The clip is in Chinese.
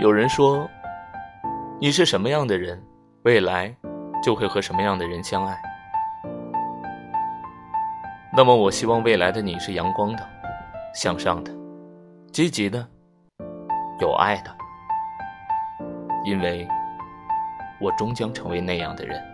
有人说你是什么样的人未来就会和什么样的人相爱？那么我希望未来的你是阳光的向上的积极的有爱的因为我终将成为那样的人。